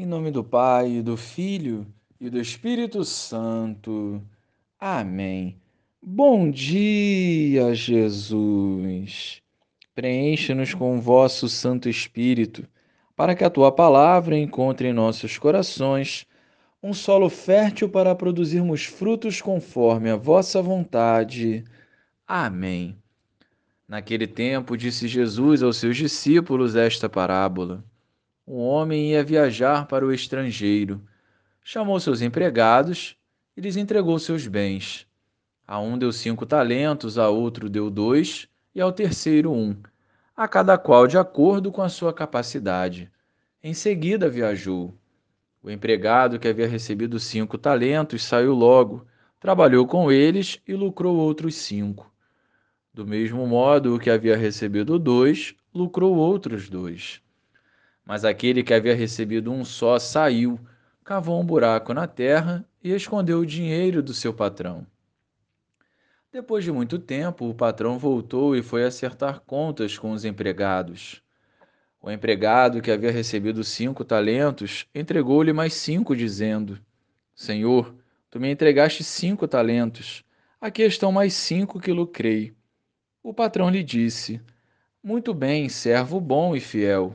Em nome do Pai, do Filho e do Espírito Santo. Amém. Bom dia, Jesus. Preencha-nos com o vosso Santo Espírito, para que a tua palavra encontre em nossos corações um solo fértil para produzirmos frutos conforme a vossa vontade. Amém. Naquele tempo, disse Jesus aos seus discípulos esta parábola um homem ia viajar para o estrangeiro. Chamou seus empregados e lhes entregou seus bens. A um deu cinco talentos, a outro deu dois e ao terceiro um, a cada qual de acordo com a sua capacidade. Em seguida viajou. O empregado que havia recebido cinco talentos saiu logo, trabalhou com eles e lucrou outros cinco. Do mesmo modo, o que havia recebido dois lucrou outros dois. Mas aquele que havia recebido um só saiu, cavou um buraco na terra e escondeu o dinheiro do seu patrão. Depois de muito tempo, o patrão voltou e foi acertar contas com os empregados. O empregado que havia recebido cinco talentos entregou-lhe mais cinco, dizendo: Senhor, tu me entregaste cinco talentos. Aqui estão mais cinco que lucrei. O patrão lhe disse: Muito bem, servo bom e fiel.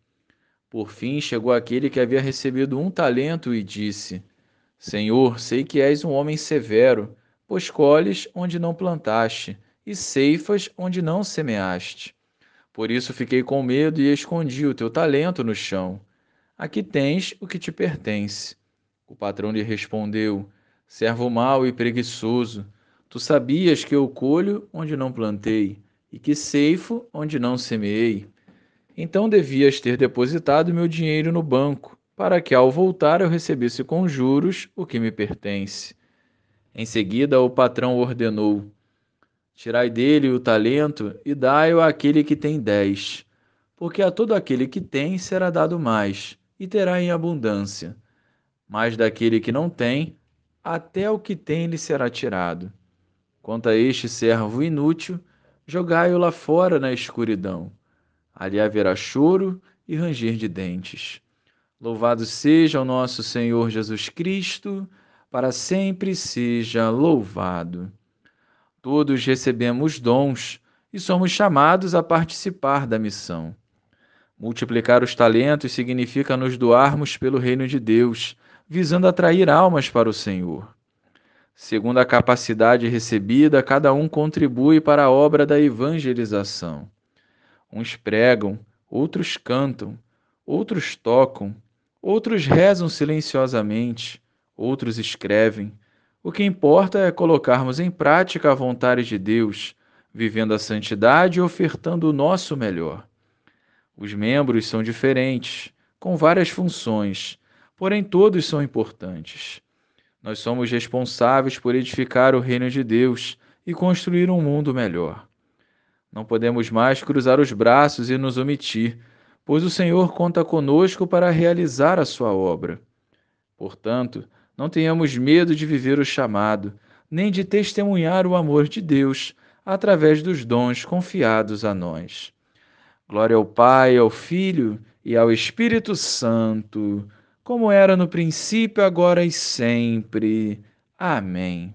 Por fim chegou aquele que havia recebido um talento e disse: Senhor, sei que és um homem severo, pois colhes onde não plantaste e ceifas onde não semeaste. Por isso fiquei com medo e escondi o teu talento no chão. Aqui tens o que te pertence. O patrão lhe respondeu: Servo mau e preguiçoso, tu sabias que eu colho onde não plantei e que ceifo onde não semeei. Então devias ter depositado meu dinheiro no banco, para que ao voltar eu recebesse com juros o que me pertence. Em seguida, o patrão ordenou: Tirai dele o talento e dai-o àquele que tem dez, porque a todo aquele que tem será dado mais, e terá em abundância. Mas daquele que não tem, até o que tem lhe será tirado. Quanto a este servo inútil, jogai-o lá fora na escuridão Ali haverá choro e ranger de dentes. Louvado seja o nosso Senhor Jesus Cristo, para sempre seja louvado. Todos recebemos dons e somos chamados a participar da missão. Multiplicar os talentos significa nos doarmos pelo reino de Deus, visando atrair almas para o Senhor. Segundo a capacidade recebida, cada um contribui para a obra da evangelização. Uns pregam, outros cantam, outros tocam, outros rezam silenciosamente, outros escrevem. O que importa é colocarmos em prática a vontade de Deus, vivendo a santidade e ofertando o nosso melhor. Os membros são diferentes, com várias funções, porém todos são importantes. Nós somos responsáveis por edificar o reino de Deus e construir um mundo melhor. Não podemos mais cruzar os braços e nos omitir, pois o Senhor conta conosco para realizar a sua obra. Portanto, não tenhamos medo de viver o chamado, nem de testemunhar o amor de Deus através dos dons confiados a nós. Glória ao Pai, ao Filho e ao Espírito Santo, como era no princípio, agora e sempre. Amém.